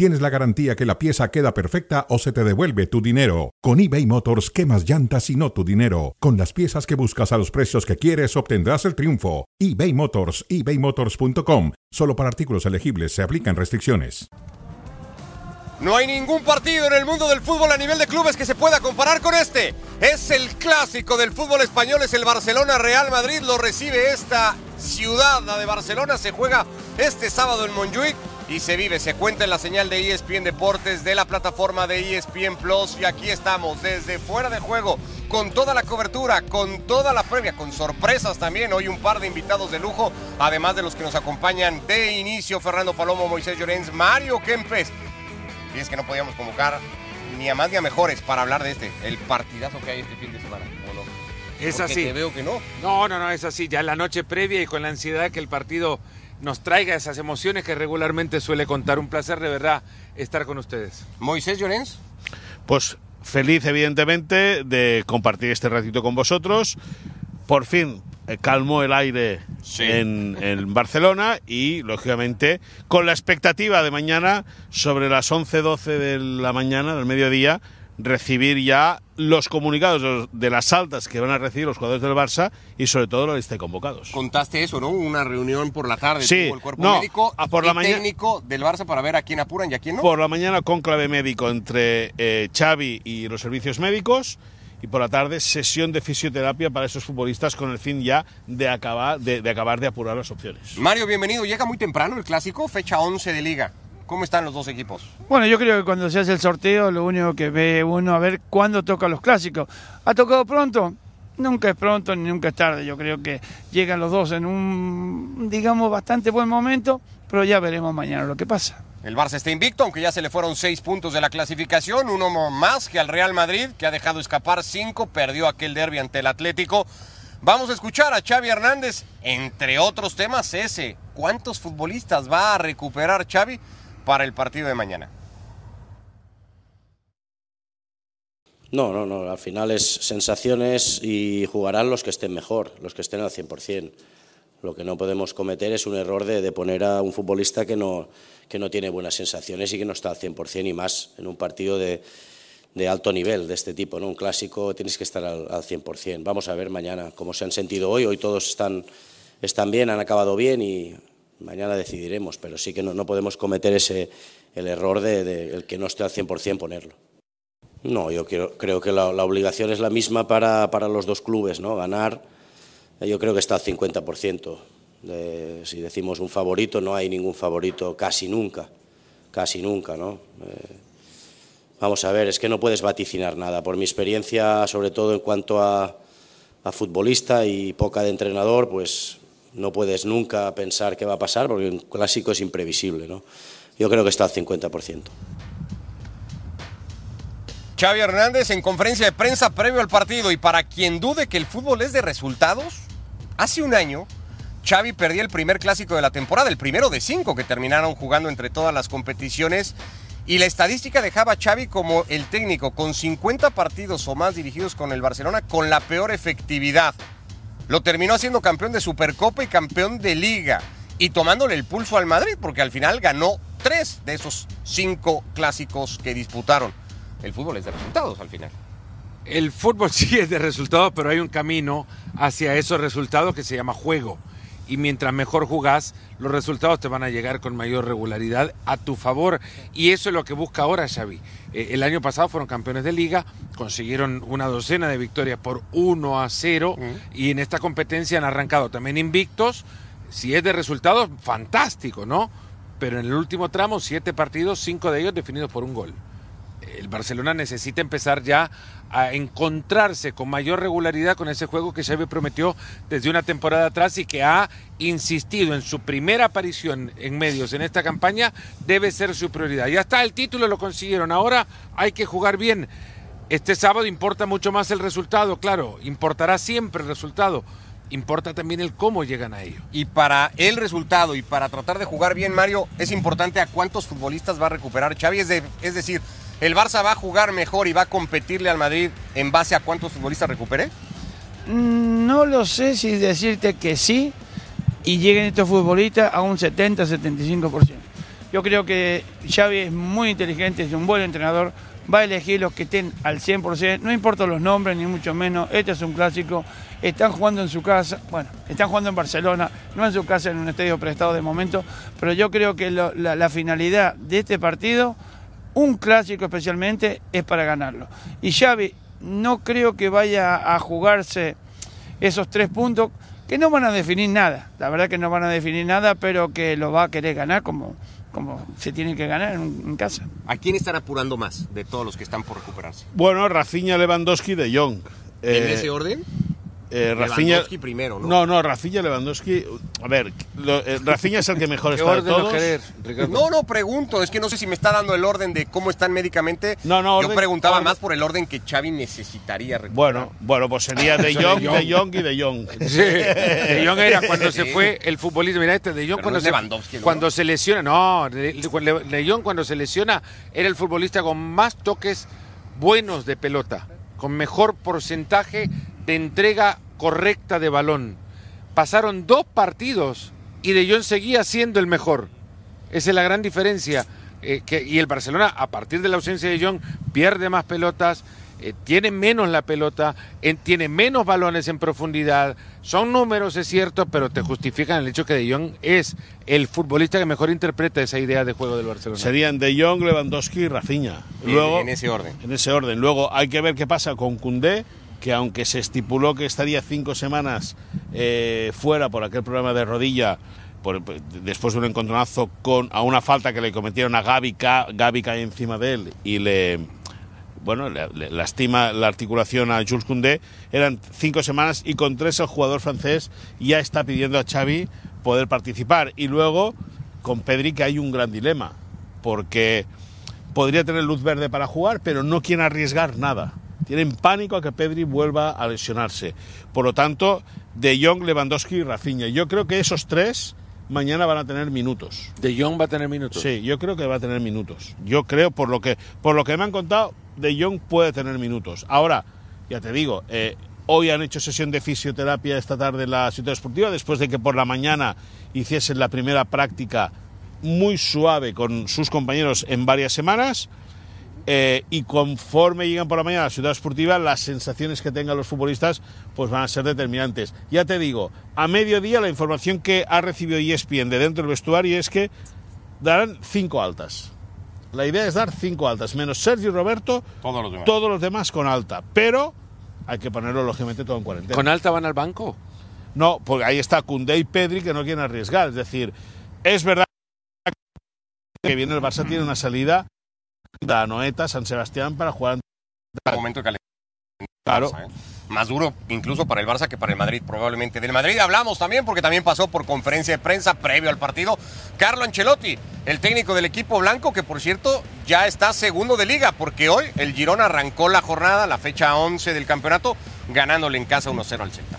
tienes la garantía que la pieza queda perfecta o se te devuelve tu dinero. Con eBay Motors, quemas llantas y no tu dinero. Con las piezas que buscas a los precios que quieres, obtendrás el triunfo. eBay Motors, ebaymotors.com. Solo para artículos elegibles se aplican restricciones. No hay ningún partido en el mundo del fútbol a nivel de clubes que se pueda comparar con este. Es el clásico del fútbol español, es el Barcelona Real Madrid. Lo recibe esta ciudad, la de Barcelona. Se juega este sábado en Montjuic y se vive, se cuenta en la señal de ESPN Deportes de la plataforma de ESPN Plus. Y aquí estamos, desde fuera de juego, con toda la cobertura, con toda la previa, con sorpresas también. Hoy un par de invitados de lujo, además de los que nos acompañan de inicio: Fernando Palomo, Moisés Llorens, Mario Kempes. Y es que no podíamos convocar ni a más ni a mejores para hablar de este, el partidazo que hay este fin de semana. Es así. Te veo que no. No, no, no, es así. Ya la noche previa y con la ansiedad que el partido nos traiga esas emociones que regularmente suele contar. Un placer de verdad estar con ustedes. Moisés Llorens. Pues feliz, evidentemente, de compartir este ratito con vosotros. Por fin eh, calmó el aire Sí. en, en Barcelona y, lógicamente, con la expectativa de mañana, sobre las 11-12 de la mañana, del mediodía, recibir ya los comunicados de- las altas que van a recibir los jugadores del Barça y, sobre todo, la lista de convocados. Contaste eso, ¿no? Una reunión por la tarde Sí, tuvo el cuerpo no, médico a por y la mañana- técnico del Barça para ver a quién apuran y a quién no. Por la mañana, conclave médico entre eh, Xavi y los servicios médicos. Y por la tarde, sesión de fisioterapia para esos futbolistas con el fin ya de acabar de, de acabar de apurar las opciones. Mario, bienvenido. Llega muy temprano el clásico, fecha 11 de liga. ¿Cómo están los dos equipos? Bueno, yo creo que cuando se hace el sorteo, lo único que ve uno a ver cuándo toca los clásicos. ¿Ha tocado pronto? Nunca es pronto ni nunca es tarde. Yo creo que llegan los dos en un, digamos, bastante buen momento, pero ya veremos mañana lo que pasa. El Barça está invicto, aunque ya se le fueron seis puntos de la clasificación, uno más que al Real Madrid, que ha dejado escapar cinco, perdió aquel derby ante el Atlético. Vamos a escuchar a Xavi Hernández, entre otros temas ese. ¿Cuántos futbolistas va a recuperar Xavi para el partido de mañana? No, no, no. Al final es sensaciones y jugarán los que estén mejor, los que estén al 100%. Lo que no podemos cometer es un error de, de poner a un futbolista que no, que no tiene buenas sensaciones y que no está al 100% y más en un partido de, de alto nivel de este tipo. ¿no? Un clásico tienes que estar al, al 100%. Vamos a ver mañana cómo se han sentido hoy. Hoy todos están, están bien, han acabado bien y mañana decidiremos. Pero sí que no, no podemos cometer ese, el error de, el que no esté al 100% ponerlo. No, yo quiero- creo que la, la obligación es la misma para, para los dos clubes, ¿no? Ganar, eh, yo creo que está al 50%. De- si decimos un favorito, no hay ningún favorito casi nunca, casi nunca, ¿no? Eh, vamos a ver, es que no puedes vaticinar nada. Por mi experiencia, sobre todo en cuanto a, a futbolista y poca de entrenador, pues no puedes nunca pensar qué va a pasar porque un clásico es imprevisible, ¿no? Yo creo que está al 50%. Xavi Hernández en conferencia de prensa previo al partido y para quien dude que el fútbol es de resultados, hace un año Xavi perdía el primer clásico de la temporada, el primero de cinco que terminaron jugando entre todas las competiciones y la estadística dejaba a Xavi como el técnico con 50 partidos o más dirigidos con el Barcelona con la peor efectividad. Lo terminó haciendo campeón de Supercopa y campeón de Liga y tomándole el pulso al Madrid porque al final ganó tres de esos cinco clásicos que disputaron. El fútbol es de resultados al final. El fútbol sí es de resultados, pero hay un camino hacia esos resultados que se llama juego. Y mientras mejor jugás, los resultados te van a llegar con mayor regularidad a tu favor. Y eso es lo que busca ahora Xavi. Eh, el año pasado fueron campeones de liga, consiguieron una docena de victorias por 1 a 0 y en esta competencia han arrancado también invictos. Si es de resultados, fantástico, ¿no? Pero en el último tramo, siete partidos, cinco de ellos definidos por un gol el Barcelona necesita empezar ya a encontrarse con mayor regularidad con ese juego que Xavi prometió desde una temporada atrás y que ha insistido en su primera aparición en medios en esta campaña debe ser su prioridad. Ya está, el título lo consiguieron, ahora hay que jugar bien. Este sábado importa mucho más el resultado, claro, importará siempre el resultado, importa también el cómo llegan a ello. Y para el resultado y para tratar de jugar bien, Mario, es importante a cuántos futbolistas va a recuperar Xavi. Es, de- es decir, ¿el Barça va a jugar mejor y va a competirle al Madrid en base a cuántos futbolistas recupere? Mm, No lo sé si decirte que sí y lleguen estos futbolistas a un 70-75%. Yo creo que Xavi es muy inteligente, es un buen entrenador, va a elegir los que estén al 100%, no importa los nombres ni mucho menos, este es un clásico, están jugando en su casa, bueno, están jugando en Barcelona, no en su casa, en un estadio prestado de momento, pero yo creo que la finalidad de este partido, un clásico especialmente, es para ganarlo. Y Xavi no creo que vaya a jugarse esos tres puntos que no van a definir nada, la verdad que no van a definir nada, pero que lo va a querer ganar como, como se tiene que ganar en, en casa. ¿A quién están apurando más de todos los que están por recuperarse? Bueno, Rafinha, Lewandowski, De Jong. ¿En Eh, ese orden? Eh, Rafinha, Lewandowski primero, ¿no? No, no, Rafinha, Lewandowski. A ver, lo- eh, Rafinha es el que mejor ¿Qué está de todos. querer? No, no, pregunto. Es que no sé si me está dando el orden de cómo están médicamente. No, no, Yo orden- preguntaba orden- más por el orden que Xavi necesitaría recuperar. Bueno, bueno, pues sería De Jong, De Jong y De Jong. Sí, De Jong era cuando se fue el futbolista. Mira, este De Jong Pero cuando, no se, Lewandowski, ¿no? cuando se lesiona. No, De Jong cuando se lesiona era el futbolista con más toques buenos de pelota, con mejor porcentaje de entrega correcta de balón. Pasaron dos partidos y De Jong seguía siendo el mejor. Esa es la gran diferencia. eh, que, y el Barcelona, a partir de la ausencia de Jong, pierde más pelotas, eh, tiene menos la pelota, en- tiene menos balones en profundidad. Son números, es cierto, pero te justifican el hecho que De Jong es el futbolista que mejor interpreta esa idea de juego del Barcelona. Serían De Jong, Lewandowski y Rafinha. En- Luego, en ese orden. En ese orden. Luego hay que ver qué pasa con Cundé, que aunque se estipuló que estaría cinco semanas eh, fuera por aquel problema de rodilla, por- después de un encontronazo con, a una falta que le cometieron a Gaby, Gaby cae encima de él y le, bueno, le, le lastima la articulación a Jules Koundé. Eran cinco semanas y con tres el jugador francés ya está pidiendo a Xavi poder participar. Y luego con Pedri que hay un gran dilema, porque podría tener luz verde para jugar, pero no quieren arriesgar nada. Tienen pánico a que Pedri vuelva a lesionarse. Por lo tanto, De Jong, Lewandowski y Rafinha. Yo creo que esos tres mañana van a tener minutos. De Jong va a tener minutos. Sí, yo creo que va a tener minutos. Yo creo, por lo que, por lo que me han contado, De Jong puede tener minutos. Ahora, ya te digo, eh, hoy han hecho sesión de fisioterapia esta tarde en la ciudad esportiva, después de que por la mañana hiciesen la primera práctica muy suave con sus compañeros en varias semanas. Eh, y conforme llegan por la mañana a la ciudad esportiva, las sensaciones que tengan los futbolistas pues van a ser determinantes. Ya te digo, a mediodía la información que ha recibido ESPN de dentro del vestuario es que darán cinco altas. La idea es dar cinco altas, menos Sergio y Roberto, Todos los demás. todos los demás con alta. Pero hay que ponerlo lógicamente todo en cuarentena. ¿Con alta van al banco? No, porque ahí está Koundé y Pedri que no quieren arriesgar. Es decir, es verdad que viene el Barça tiene una salida de Anoeta, San Sebastián para jugar. Un momento de calentar. Claro. Barça, ¿eh? Más duro incluso para el Barça que para el Madrid probablemente. Del Madrid hablamos también porque también pasó por conferencia de prensa previo al partido Carlo Ancelotti, el técnico del equipo blanco que por cierto ya está segundo de liga porque hoy el Girón arrancó la jornada, la fecha 11 del campeonato, ganándole en casa 1-0 al Celta.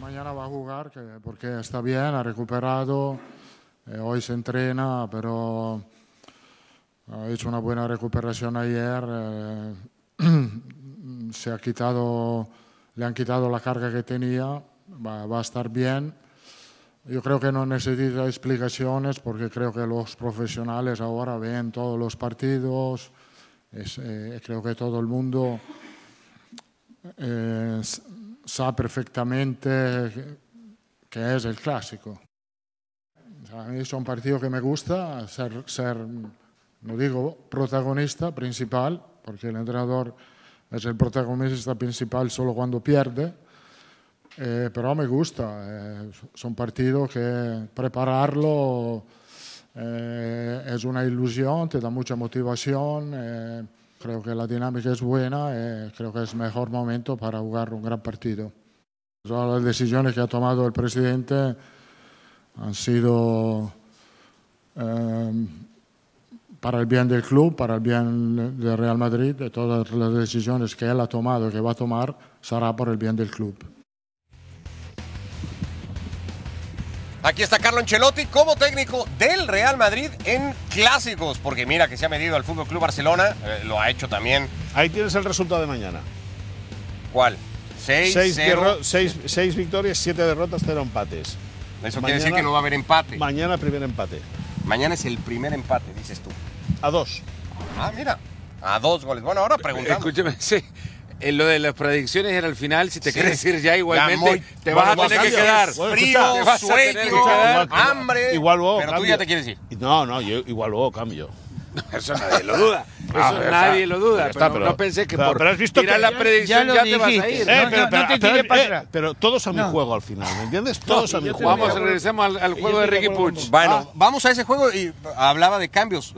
Mañana va a jugar que- porque está bien, ha recuperado, eh, hoy se entrena, pero ha hecho una buena recuperación ayer. eh, se ha quitado, le han quitado la carga que tenía, va, va a estar bien. Yo creo que no necesita explicaciones porque creo que los profesionales ahora ven todos los partidos. Es, eh, creo que todo el mundo eh, sabe perfectamente que- es el clásico. A mí es un partido que me gusta, ser, ser, no digo protagonista principal, porque el entrenador es el protagonista principal solo cuando pierde, eh, pero me gusta. eh, son partidos que prepararlo eh, es una ilusión, te da mucha motivación. eh, creo que la dinámica es buena, eh, creo que es mejor momento para jugar un gran partido. Todas las decisiones que ha tomado el presidente han sido para el bien del club, para el bien del Real Madrid, de todas las decisiones que él ha tomado, que va a tomar, será por el bien del club. Aquí está Carlo Ancelotti como técnico del Real Madrid en clásicos, porque mira que se ha medido al Fútbol Club Barcelona, eh, lo ha hecho también. Ahí tienes el resultado de mañana. ¿Cuál? Seis, seis, victorias, siete derrotas, cero empates. Eso mañana, quiere decir que no va a haber empate. Mañana primer empate. Mañana es el primer empate, dices tú. A dos. Ah, mira, a dos goles. Bueno, ahora preguntamos. Escúchame, sí. eh, lo de las predicciones era al final, si te Sí. quieres ir ya igualmente, muy- te bueno, vas a tener que quedar. Frío, sueño, hambre. Igual luego Pero tú ya te quieres ir. No, no, yo igual luego cambio. Eso nadie lo duda. Eso Ah, nadie está. lo duda. Pero, está, no- pero- no pensé que pero- por pero has visto tirar que la ya- predicción ya te vas a ir. Eh, No, no, no, te pero todos a mi No. juego al final, ¿me entiendes? Todos a mi juego. Vamos, regresemos al, al juego de Ricky Puig. Bueno, vamos a ese juego y hablaba de cambios.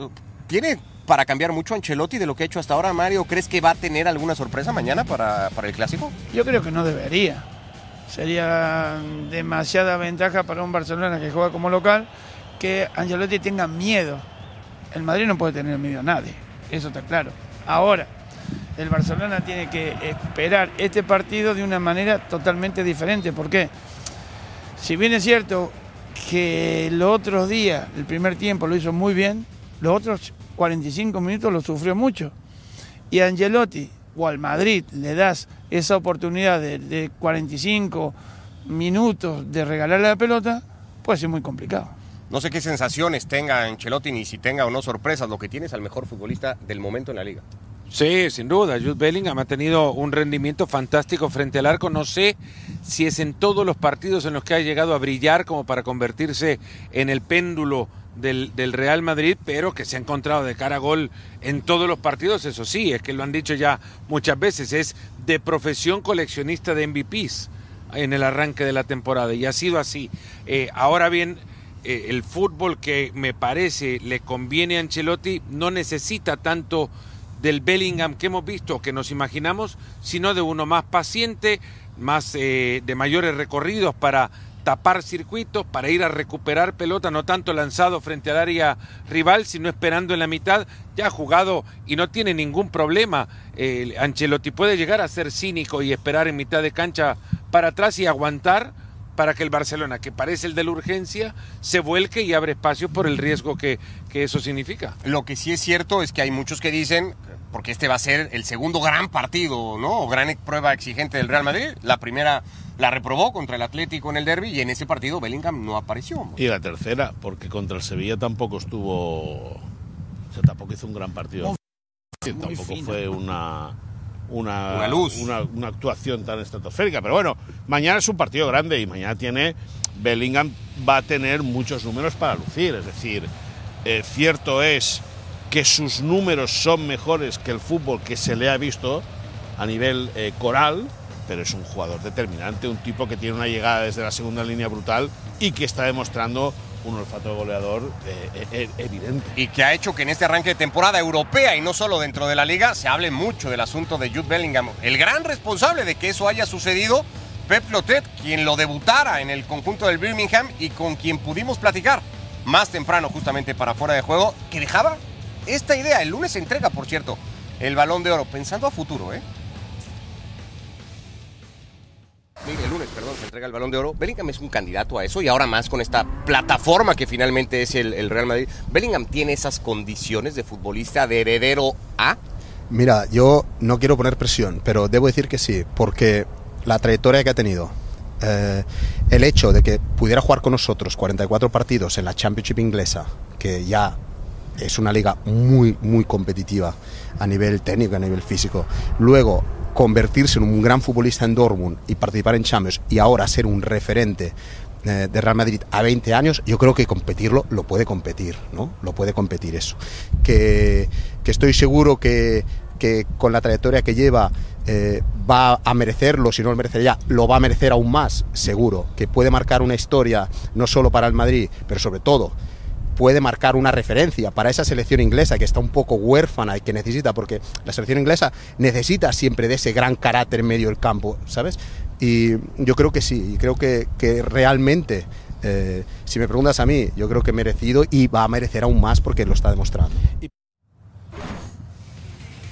¿Tiene para cambiar mucho Ancelotti de lo que ha hecho hasta ahora, Mario? ¿Crees que va a tener alguna sorpresa mañana para, para el clásico? Yo creo que no debería. Sería demasiada ventaja para un Barcelona que juega como local que Angelotti tenga miedo. El Madrid no puede tener miedo a nadie, eso está claro. Ahora, el Barcelona tiene que esperar este partido de una manera totalmente diferente. ¿Por qué? Si bien es cierto que los otros días, el primer tiempo lo hizo muy bien, los otros 45 minutos lo sufrió mucho. Y a Angelotti o al Madrid le das esa oportunidad de, de 45 minutos de regalarle la pelota, puede ser muy complicado. No sé qué sensaciones tenga Ancelotti ni si tenga o no sorpresas. Lo que tiene es al mejor futbolista del momento en la liga. Sí, sin duda. Jude Bellingham ha tenido un rendimiento fantástico frente al arco. No sé si es en todos los partidos en los que ha llegado a brillar como para convertirse en el péndulo del, Real Madrid, pero que se ha encontrado de cara a gol en todos los partidos. Eso sí, es que lo han dicho ya muchas veces. Es de profesión coleccionista de MVPs en el arranque de la temporada y ha sido así. Eh, ahora bien, eh, el fútbol que me parece le conviene a Ancelotti no necesita tanto del Bellingham que hemos visto, que nos imaginamos, sino de uno más paciente, más eh, de mayores recorridos para tapar circuitos, para ir a recuperar pelota, no tanto lanzado frente al área rival, sino esperando en la mitad, ya ha jugado y no tiene ningún problema. Eh, Ancelotti puede llegar a ser cínico y esperar en mitad de cancha para atrás y aguantar para que el Barcelona, que parece el de la urgencia, se vuelque y abre espacio por el riesgo que, que eso significa. Lo que sí es cierto es que hay muchos que dicen, porque este va a ser el segundo gran partido, ¿no? O gran prueba exigente del Real Madrid. La primera la reprobó contra el Atlético en el derby y en ese partido Bellingham no apareció. Y la tercera, porque contra el Sevilla tampoco estuvo. O sea, tampoco hizo un gran partido. tampoco fue una. Una, Una luz. Una, una actuación tan estratosférica. Pero bueno, mañana es un partido grande y mañana tiene. Bellingham va a tener muchos números para lucir. Es decir, eh, cierto es que sus números son mejores que el fútbol que se le ha visto a nivel eh, coral, pero es un jugador determinante, un tipo que tiene una llegada desde la segunda línea brutal y que está demostrando un olfato goleador eh, eh, evidente. Y que ha hecho que en este arranque de temporada europea y no solo dentro de la liga se hable mucho del asunto de Jude Bellingham. El gran responsable de que eso haya sucedido, Pep Lotet, quien lo debutara en el conjunto del Birmingham y con quien pudimos platicar más temprano justamente para fuera de juego, que dejaba esta idea. El lunes se entrega, por cierto, el balón de oro, pensando a futuro, ¿eh? El lunes, perdón, se entrega el balón de oro. Bellingham es un candidato a eso y ahora más con esta plataforma que finalmente es el, Real Madrid. Bellingham tiene esas condiciones de futbolista de heredero A. Mira, yo no quiero poner presión, pero debo decir que sí, porque la trayectoria que ha tenido, eh, el hecho de que pudiera jugar con nosotros 44 partidos en la Championship inglesa, que ya es una liga muy, muy competitiva a nivel técnico, a nivel físico, luego convertirse en un gran futbolista en Dortmund y participar en Champions y ahora ser un referente eh, de Real Madrid a 20 años, yo creo que competirlo lo puede competir, ¿no? Lo puede competir eso. Que, que estoy seguro que, que con la trayectoria que lleva eh, va a merecerlo, si no lo merecería, lo va a merecer aún más, seguro. Que puede marcar una historia no solo para el Madrid, pero sobre todo puede marcar una referencia para esa selección inglesa que está un poco huérfana y que necesita, porque la selección inglesa necesita siempre de ese gran carácter medio del campo, ¿sabes? Y yo creo que sí, y creo que, que realmente, eh, si me preguntas a mí, yo creo que merecido y va a merecer aún más porque lo está demostrando.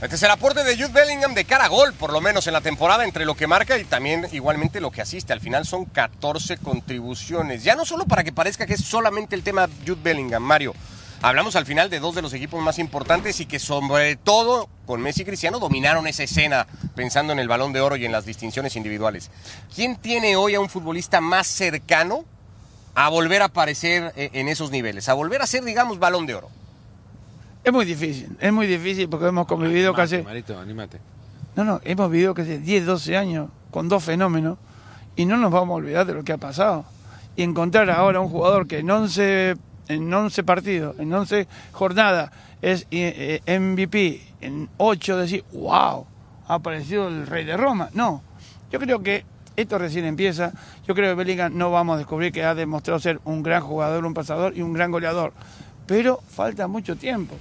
Este es el aporte de Jude Bellingham de cara a gol, por lo menos en la temporada, entre lo que marca y también igualmente lo que asiste. Al final son 14 contribuciones. Ya no solo para que parezca que es solamente el tema Jude Bellingham, Mario. Hablamos al final de dos de los equipos más importantes y que sobre todo con Messi y Cristiano dominaron esa escena pensando en el balón de oro y en las distinciones individuales. ¿Quién tiene hoy a un futbolista más cercano a volver a aparecer eh, en esos niveles? A volver a ser, digamos, balón de oro. Es muy difícil, es muy difícil porque hemos convivido casi... Marito, anímate. No, no, hemos vivido casi 10, 12 años con dos fenómenos y no nos vamos a olvidar de lo que ha pasado. Y encontrar ahora un jugador que en 11, en 11 partidos, en 11 jornadas, es eh, eh, MVP, en 8 decir, wow, ha aparecido el rey de Roma. No, yo creo que esto recién empieza. Yo creo que Bellingham no vamos a descubrir que ha demostrado ser un gran jugador, un pasador y un gran goleador. Pero falta mucho tiempo.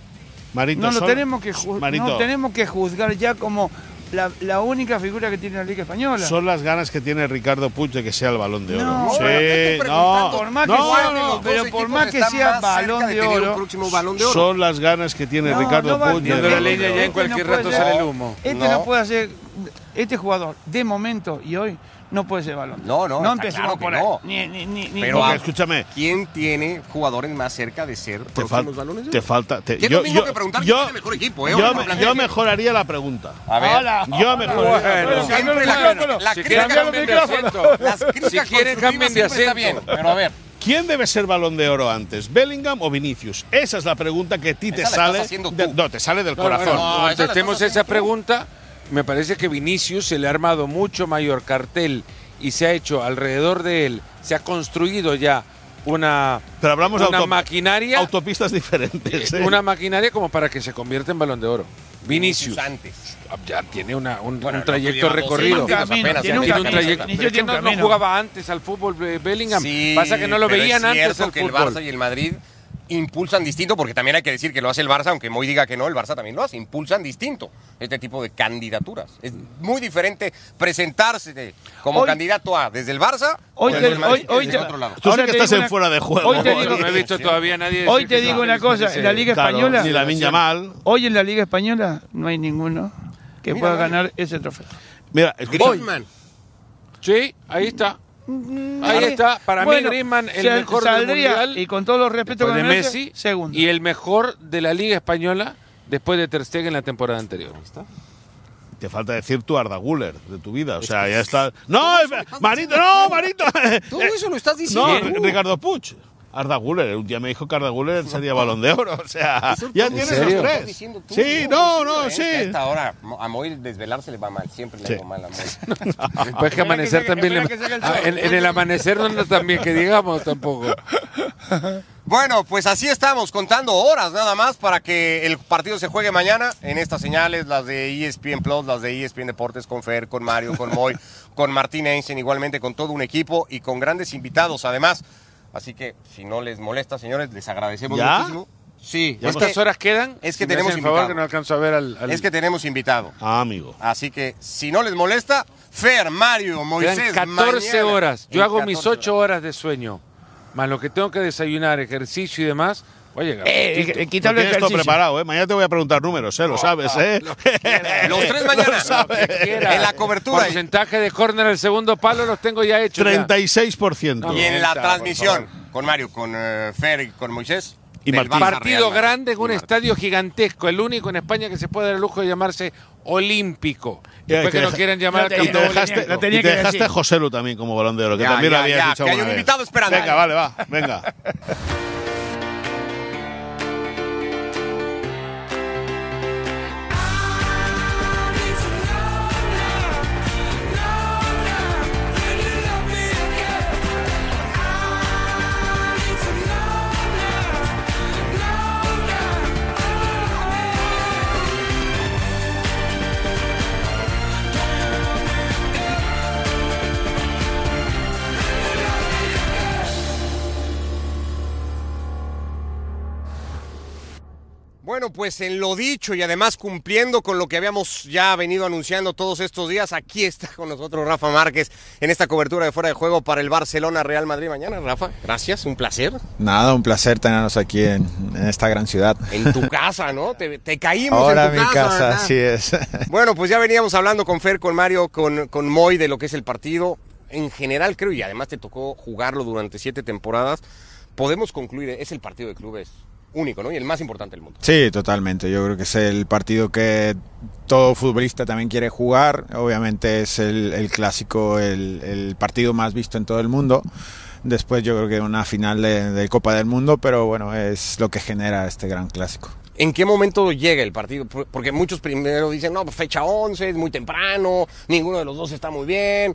Marito, No lo tenemos que Marito, no tenemos que juzgar ya como la, la única figura que tiene la Liga Española. son las ganas que tiene Ricardo Puig de que sea el balón de oro. No, sí, no, por más que no, sea- no, pero por más que sea balón de oro- un balón de oro. son las ganas que tiene No, Ricardo Puig de la ya en cualquier puede rato sale el humo. Este No. no. puede ser, este jugador de momento y hoy no puede ser balón. No, no, no empecemos claro por no. Ni, ni, ni, ni- Pero Porque, escúchame, ¿Quién tiene jugadores más cerca de ser te, fal- balones te falta. te- Que es lo mismo que preguntar quién es el mejor equipo, ¿eh? yo me- yo mejoraría la pregunta. A ver, Hola. Yo mejoraría. Bueno. siempre la, micrófono. la Si crítica quieren cambien de asiento. Las críticas Si quieren constructivas cambien de siempre está asiento. bien, pero a ver, ¿Quién debe ser balón de oro antes, Bellingham o Vinicius? Esa es la pregunta que a ti te sale. de- no, te sale del Claro, corazón. bueno, No, estás esa pregunta. Me parece que Vinicius se le ha armado mucho mayor cartel y se ha hecho alrededor de él, se ha construido ya una, Pero hablamos de una auto- maquinaria, autopistas diferentes. ¿eh? una maquinaria como para que se convierta en balón de oro. Vinicius antes. ya tiene una- un, Bueno, un no, trayecto recorrido. Vinicius no, jugaba antes al fútbol eh, Bellingham. Sí, Pasa que no lo veían es antes cierto al que el fútbol. Barça y el Madrid impulsan distinto, porque también hay que decir que lo hace el Barça, aunque Moy diga que no, el Barça también lo hace, impulsan distinto este tipo de candidaturas. Es muy diferente presentarse de- como Hoy- candidato a desde el Barça Hoy o te- desde el Madrid hoy- hoy desde te- otro lado. Tú sí que estás digo en una- fuera de juego. hoy te No, digo- no he visto todavía a nadie Hoy te digo no, una cosa, en la Liga Claro, Española, Ni la Viña mal. hoy en la Liga Española no hay ninguno que Mira, pueda ganar ese trofeo. Mira. Griezmann. Sí, ahí está. Ahí está. Para Bueno, mí Griezmann el mejor del saldría, mundial y con todo los respetos de merece, Messi segundo. y el mejor de la Liga española después de Ter Stegen en la temporada anterior. Te falta decir tu Arda Güler de tu vida. O sea, ya está. ¡No! eh, ¡Marito! ¡No, Marito! Todo eso lo estás No, diciendo. Ricardo Puig. Arda Güler. Un día me dijo que Arda Güler sería balón de oro. O sea, ya tienes serio? los tres. tú, Sí, no, no, eh, sí. A esta hora a Moy desvelarse le va mal, siempre le Sí. va mal a Moy. Pues que amanecer que también. le- que salga el Ah, en, en el amanecer no anda tan bien que digamos tampoco. Bueno, pues así estamos, contando horas nada más para que el partido se juegue mañana en estas señales, las de ESPN Plus, las de ESPN Deportes, con Fer, con Mario, con Moy, con Martín Einstein, igualmente con todo un equipo y con grandes invitados además. Así que si no les molesta, señores, les agradecemos ¿Ya? muchísimo. Sí, es ¿Cuántas que, horas quedan? es que Si tenemos favor invitado. que no alcanzo a ver al. al- es que tenemos invitado. Ah, amigo. Así que si no les molesta, Fer, Mario, Moisés, Quedan 14 mañana. horas. Yo En hago mis 14 8 horas de sueño. Más lo que tengo que desayunar, ejercicio y demás. Llegar. Eh, eh, Lo quitarle el tienes todo ejercicio. preparado, ¿eh? Mañana te voy a preguntar números, ¿eh? Lo sabes, ¿eh? Los tres mañana. En la cobertura. Porcentaje de córner al segundo palo los tengo ya hechos. ya. 36%. Y en la transmisión, con Mario, con eh, Fer y con Moisés. Y Martín. Partido Real grande en un Martín. estadio gigantesco, el único en España que se puede dar el lujo de llamarse Olímpico. Ya, Después que que no quieran llamar al te- Y te campeón dejaste, Lo olímpico. tenía y te dejaste a Joselu también como balón de oro, que Ya, también ya, lo habías ya, dicho que hay un vez. invitado esperando. Venga, vale, va, venga. Pues en lo dicho y además cumpliendo con lo que habíamos ya venido anunciando todos estos días, aquí está con nosotros Rafa Márquez en esta cobertura de fuera de juego para el Barcelona Real Madrid mañana. Rafa, gracias, un placer. Nada, un placer tenernos aquí en, en esta gran ciudad. En tu casa, ¿no? Te, te caímos Ahora en tu mi casa. así es. Bueno, pues ya veníamos hablando con Fer, con Mario, con, con Moy de lo que es el partido. En general, creo, y además te tocó jugarlo durante siete temporadas, podemos concluir, es el partido de clubes único, ¿no? Y el más importante del mundo. Sí, totalmente. Yo creo que es el partido que todo futbolista también quiere jugar. Obviamente es el, el clásico, el, el partido más visto en todo el mundo. Después yo creo que una final de, de Copa del Mundo, pero bueno, es lo que genera este gran clásico. ¿En qué momento llega el partido? Por- Porque muchos primero dicen, no, fecha 11, es muy temprano, ninguno de los dos está muy bien,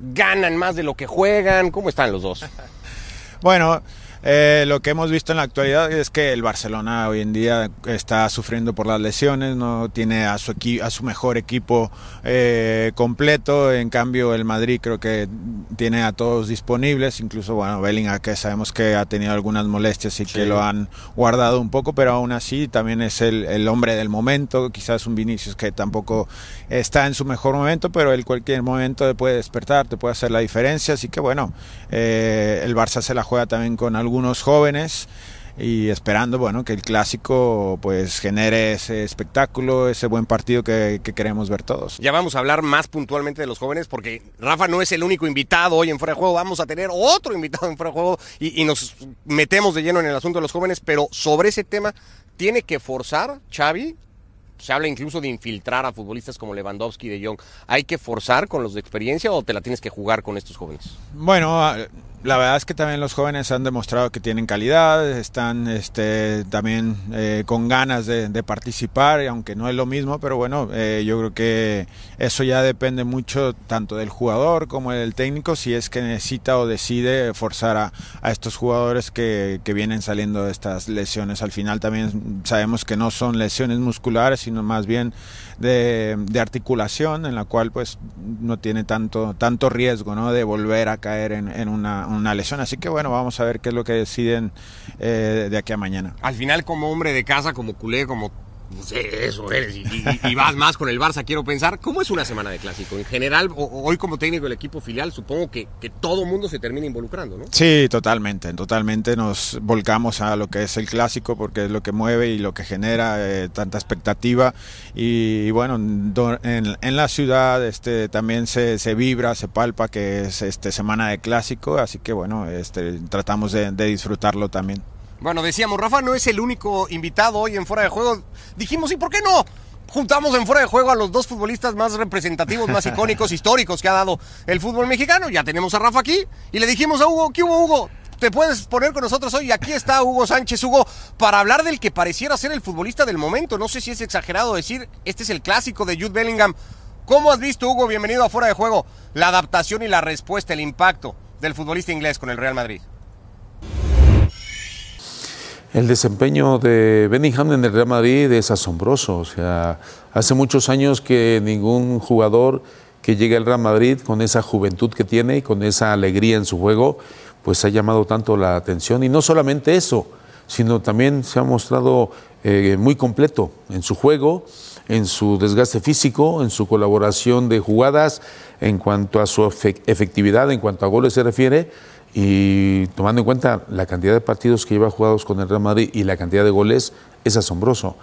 ganan más de lo que juegan. ¿Cómo están los dos? Bueno, eh, lo que hemos visto en la actualidad es que el Barcelona hoy en día está sufriendo por las lesiones, no tiene a su, equi- a su mejor equipo eh, completo, en cambio el Madrid creo que tiene a todos disponibles, incluso bueno, Bellingham que sabemos que ha tenido algunas molestias y que lo han guardado un poco, pero aún así también es el, el hombre del momento, quizás un Vinicius que tampoco está en su mejor momento, pero en cualquier momento te puede despertar, te puede hacer la diferencia, así que bueno, eh, el Barça se la juega también con algunos jóvenes y esperando bueno que el clásico pues genere ese espectáculo, ese buen partido que, que queremos ver todos. Ya vamos a hablar más puntualmente de los jóvenes porque Rafa no es el único invitado hoy en Fuera de Juego. Vamos a tener otro invitado en Fuera de Juego y, y nos metemos de lleno en el asunto de los jóvenes. Pero sobre ese tema, ¿tiene que forzar Xavi? Se habla incluso de infiltrar a futbolistas como Lewandowski y De Jong. ¿Hay que forzar con los de experiencia o te la tienes que jugar con estos jóvenes? Bueno, la verdad es que también los jóvenes han demostrado que tienen calidad, están este, también eh, con ganas de, de participar, aunque no es lo mismo, pero bueno, eh, yo creo que eso ya depende mucho tanto del jugador como del técnico, si es que necesita o decide forzar a, a estos jugadores que, que vienen saliendo de estas lesiones. Al final también sabemos que no son lesiones musculares, sino más bien de, de articulación, en la cual pues no tiene tanto, tanto riesgo ¿no? de volver a caer en, una, una lesión. Así que bueno, vamos a ver qué es lo que deciden eh, de aquí a mañana. Al final, como hombre de casa, como culé, como eso eres, y, vas más con el Barça, quiero pensar, ¿cómo es una semana de clásico? En general, hoy como técnico del equipo filial, supongo que, que todo mundo se termina involucrando, ¿no? Sí, totalmente, totalmente nos volcamos a lo que es el clásico porque es lo que mueve y lo que genera eh, tanta expectativa y, bueno, en, la ciudad este, también se, se vibra, se palpa que es este, semana de clásico, así que bueno, este, tratamos de disfrutarlo también. Bueno, decíamos, Rafa no es el único invitado hoy en Fuera de Juego. Dijimos, ¿y por qué no? Juntamos en Fuera de Juego a los dos futbolistas más representativos, más icónicos, históricos que ha dado el fútbol mexicano. Ya tenemos a Rafa aquí y le dijimos a Hugo, ¿qué hubo, Hugo? Te puedes poner con nosotros hoy. Y aquí está Hugo Sánchez, Hugo, para hablar del que pareciera ser el futbolista del momento. No sé si es exagerado decir, este es el clásico de Jude Bellingham. ¿Cómo has visto, Hugo? Bienvenido a Fuera de Juego. La adaptación y la respuesta, el impacto del futbolista inglés con el Real Madrid. El desempeño de Bellingham en el Real Madrid es asombroso. O sea, hace muchos años que ningún jugador que llegue al Real Madrid con esa juventud que tiene y con esa alegría en su juego, pues ha llamado tanto la atención. Y no solamente eso, sino también se ha mostrado eh, muy completo en su juego, en su desgaste físico, en su colaboración de jugadas, en cuanto a su efe- efectividad, en cuanto a goles se refiere. Y tomando en cuenta la cantidad de partidos que lleva jugados con el Real Madrid y la cantidad de goles, es asombroso.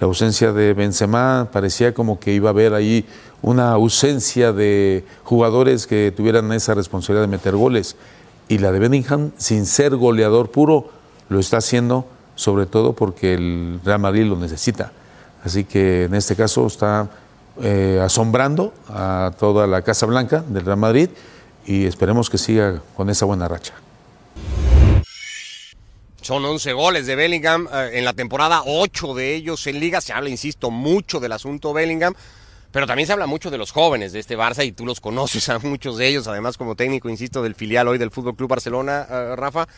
La ausencia de Benzema parecía como que iba a haber ahí una ausencia de jugadores que tuvieran esa responsabilidad de meter goles. Y la de Bellingham, sin ser goleador puro, lo está haciendo sobre todo porque el Real Madrid lo necesita. Así que en este caso está eh, asombrando a toda la Casa Blanca del Real Madrid y esperemos que siga con esa buena racha. Son 11 goles de Bellingham eh, en la temporada, 8 de ellos en liga. Se habla, insisto, mucho del asunto Bellingham, pero también se habla mucho de los jóvenes de este Barça y tú los conoces a muchos de ellos, además como técnico, insisto, del filial hoy del Fútbol Club Barcelona, eh, Rafa.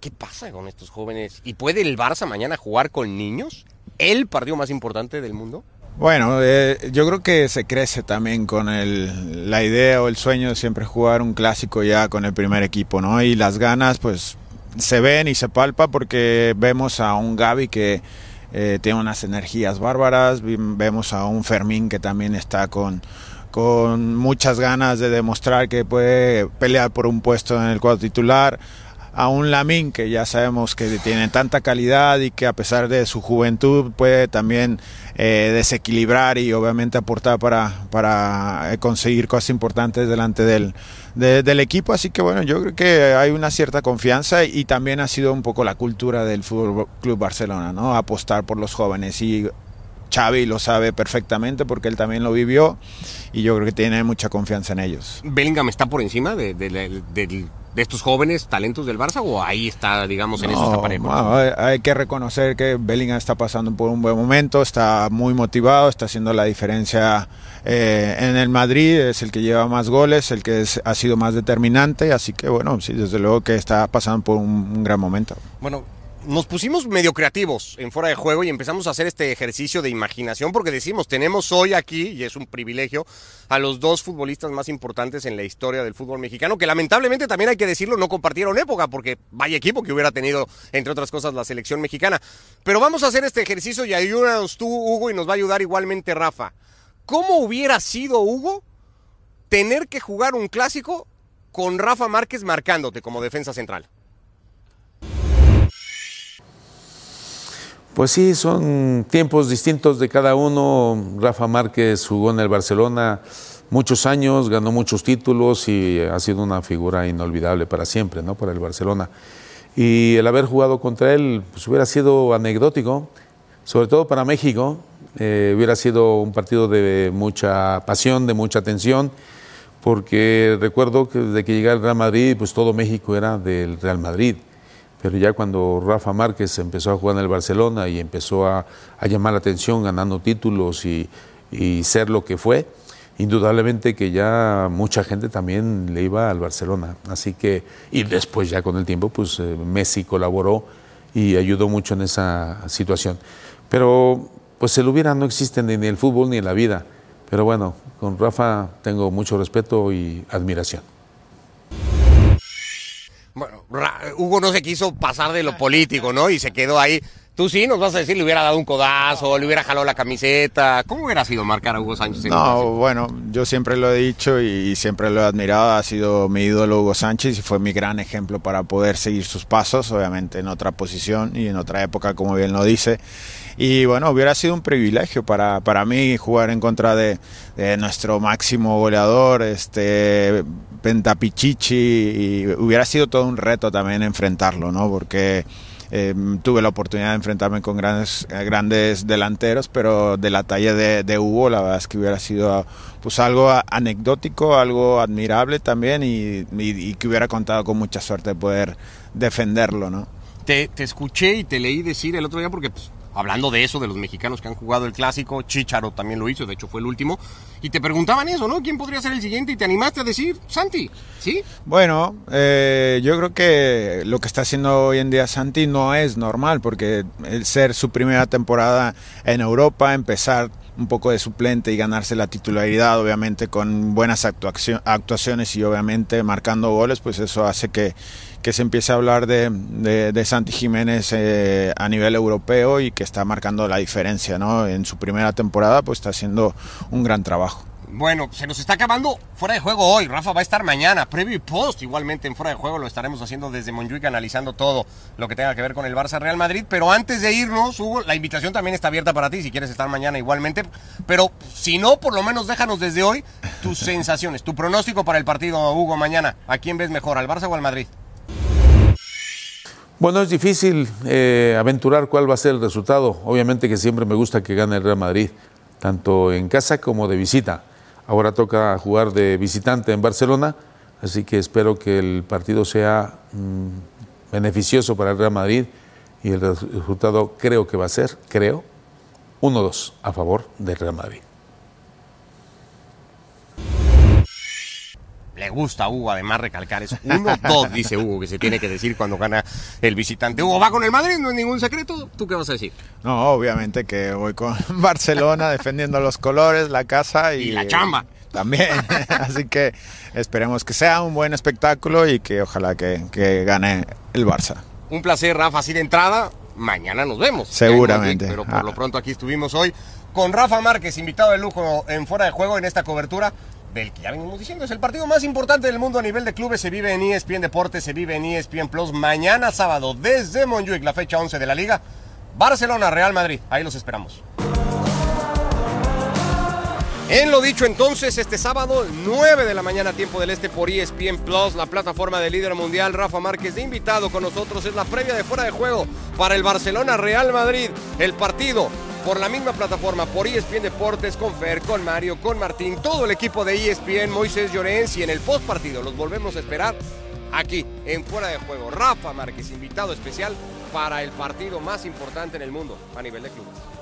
¿Qué pasa con estos jóvenes? ¿Y puede el Barça mañana jugar con niños? ¿El partido más importante del mundo? Bueno, eh, yo creo que se crece también con el, la idea o el sueño de siempre jugar un clásico ya con el primer equipo, ¿no? Y las ganas, pues, se ven y se palpa porque vemos a un Gaby que eh, tiene unas energías bárbaras. Vemos a un Fermín que también está con, con muchas ganas de demostrar que puede pelear por un puesto en el cuadro titular a un Lamín que ya sabemos que tiene tanta calidad y que a pesar de su juventud puede también eh, desequilibrar y obviamente aportar para, para eh, conseguir cosas importantes delante del, del equipo. Así que bueno, yo creo que hay una cierta confianza y también ha sido un poco la cultura del Fútbol Club Barcelona, ¿no? Apostar por los jóvenes y Xavi lo sabe perfectamente porque él también lo vivió y yo creo que tiene mucha confianza en ellos. ¿Bellingham está por encima de, del de estos jóvenes talentos del Barça o ahí está, digamos, en eso está hay, que reconocer que Bellingham está pasando por un buen momento, está muy motivado, está haciendo la diferencia eh, en el Madrid, es el que lleva más goles, el que ha sido más determinante, así que bueno, sí, desde luego que está pasando por un, un gran momento. Bueno, nos pusimos medio creativos en fuera de juego y empezamos a hacer este ejercicio de imaginación porque decimos, tenemos hoy aquí, y es un privilegio, a los dos futbolistas más importantes en la historia del fútbol mexicano, que lamentablemente también hay que decirlo, no compartieron época, porque vaya equipo que hubiera tenido, entre otras cosas, la selección mexicana. Pero vamos a hacer este ejercicio y ayúdanos tú, Hugo, y nos va a ayudar igualmente Rafa. ¿Cómo hubiera sido, Hugo, tener que jugar un clásico con Rafa Márquez marcándote como defensa central? Pues sí, son tiempos distintos de cada uno. Rafa Márquez jugó en el Barcelona muchos años, ganó muchos títulos y ha sido una figura inolvidable para siempre, ¿no? Para el Barcelona. Y el haber jugado contra él pues hubiera sido anecdótico, sobre todo para México. Eh, hubiera sido un partido de mucha pasión, de mucha tensión, porque recuerdo que desde que llegué al Real Madrid, pues todo México era del Real Madrid pero ya cuando Rafa Márquez empezó a jugar en el Barcelona y empezó a, llamar la atención ganando títulos y, ser lo que fue, indudablemente que ya mucha gente también le iba al Barcelona. Así que, y después ya con el tiempo, pues eh, Messi colaboró y ayudó mucho en esa situación. Pero pues el hubiera no existe ni en el fútbol ni en la vida. Pero bueno, con Rafa tengo mucho respeto y admiración. Hugo no se quiso pasar de lo político, ¿no? Y se quedó ahí. Tú sí nos vas a decir, le hubiera dado un codazo, le hubiera jalado la camiseta. ¿Cómo hubiera sido marcar a Hugo Sánchez? no, bueno, yo siempre lo he dicho y siempre lo he admirado. Ha sido mi ídolo Hugo Sánchez y fue mi gran ejemplo para poder seguir sus pasos, obviamente en otra posición y en otra época, como bien lo dice. Y bueno, hubiera sido un privilegio para, para mí jugar en contra de, nuestro máximo goleador, este Pentapichichi, y hubiera sido todo un reto también enfrentarlo, ¿no? Porque em, tuve la oportunidad de enfrentarme con grandes, grandes delanteros, pero de la talla de, de, Hugo, la verdad es que hubiera sido pues algo anecdótico, algo admirable también y, y, que hubiera contado con mucha suerte de poder defenderlo, ¿no? Te, te escuché y te leí decir el otro día porque pues, hablando de eso, de los mexicanos que han jugado el clásico, Chicharo también lo hizo, de hecho fue el último, y te preguntaban eso, ¿no? ¿Quién podría ser el siguiente? Y te animaste a decir, Santi, ¿sí? Bueno, eh, yo creo que lo que está haciendo hoy en día Santi no es normal, porque el ser su primera temporada en Europa, empezar un poco de suplente y ganarse la titularidad, obviamente con buenas actuaciones y obviamente marcando goles, pues eso hace que, que se empiece a hablar de, de, Santi Jiménez eh, a nivel europeo y que está marcando la diferencia, ¿no? En su primera temporada, pues está haciendo un gran trabajo. Bueno, se nos está acabando fuera de juego hoy. Rafa va a estar mañana, previo y post. Igualmente en fuera de juego lo estaremos haciendo desde Monjuic, analizando todo lo que tenga que ver con el Barça Real Madrid. Pero antes de irnos, Hugo, la invitación también está abierta para ti si quieres estar mañana igualmente. Pero si no, por lo menos déjanos desde hoy tus sensaciones, tu pronóstico para el partido, Hugo, mañana. ¿A quién ves mejor, al Barça o al Madrid? Bueno, es difícil eh, aventurar cuál va a ser el resultado. Obviamente que siempre me gusta que gane el Real Madrid, tanto en casa como de visita. Ahora toca jugar de visitante en Barcelona, así que espero que el partido sea mm, beneficioso para el Real Madrid y el resultado creo que va a ser, creo, 1-2 a favor del Real Madrid. Le gusta a Hugo además recalcar eso. 1-2, dice Hugo, que se tiene que decir cuando gana el visitante. Hugo va con el Madrid, no es ningún secreto. ¿Tú qué vas a decir? No, obviamente que voy con Barcelona defendiendo los colores, la casa y, y la chamba. También. Así que esperemos que sea un buen espectáculo y que ojalá que, que gane el Barça. Un placer, Rafa, así de entrada mañana nos vemos. Seguramente. Pero por Ah. lo pronto aquí estuvimos hoy con Rafa Márquez, invitado de lujo en fuera de juego en esta cobertura del que ya venimos diciendo, es el partido más importante del mundo a nivel de clubes, se vive en ESPN Deportes, se vive en ESPN Plus, mañana sábado desde Montjuic, la fecha 11 de la liga, Barcelona, Real Madrid, ahí los esperamos. En lo dicho entonces, este sábado, 9 de la mañana, tiempo del este por ESPN Plus, la plataforma de líder mundial, Rafa Márquez de invitado con nosotros, es la previa de fuera de juego para el Barcelona Real Madrid, el partido por la misma plataforma, por ESPN Deportes, con Fer, con Mario, con Martín, todo el equipo de ESPN, Moisés Llorens y en el post partido los volvemos a esperar aquí en fuera de juego. Rafa Márquez, invitado especial para el partido más importante en el mundo a nivel de clubes.